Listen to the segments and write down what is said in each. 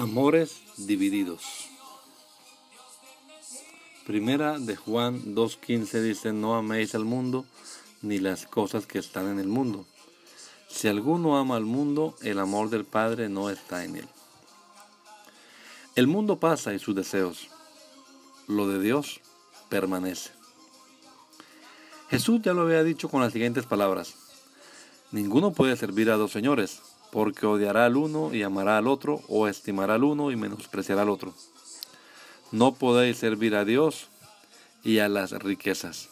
Amores divididos. Primera de Juan 2.15 dice, no améis al mundo ni las cosas que están en el mundo. Si alguno ama al mundo, el amor del Padre no está en él. El mundo pasa y sus deseos. Lo de Dios permanece. Jesús ya lo había dicho con las siguientes palabras. Ninguno puede servir a dos señores, porque odiará al uno y amará al otro, o estimará al uno y menospreciará al otro. No podéis servir a Dios y a las riquezas.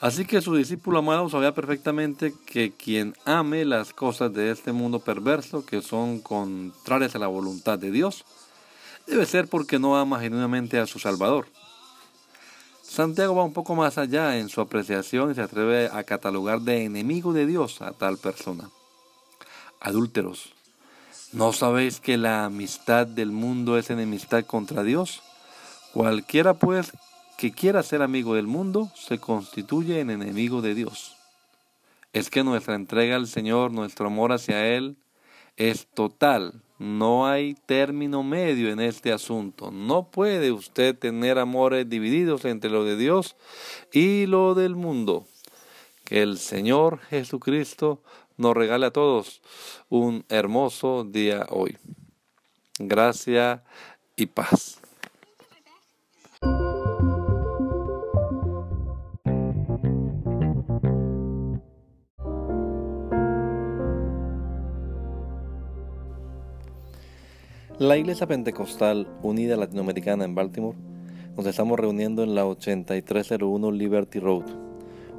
Así que su discípulo amado sabía perfectamente que quien ame las cosas de este mundo perverso, que son contrarias a la voluntad de Dios, debe ser porque no ama genuinamente a su Salvador. Santiago va un poco más allá en su apreciación y se atreve a catalogar de enemigo de Dios a tal persona adúlteros. ¿No sabéis que la amistad del mundo es enemistad contra Dios? Cualquiera pues que quiera ser amigo del mundo se constituye en enemigo de Dios. Es que nuestra entrega al Señor, nuestro amor hacia Él, es total. No hay término medio en este asunto. No puede usted tener amores divididos entre lo de Dios y lo del mundo. Que el Señor Jesucristo nos regale a todos un hermoso día hoy. Gracia y paz. La Iglesia Pentecostal Unida Latinoamericana en Baltimore nos estamos reuniendo en la 8301 Liberty Road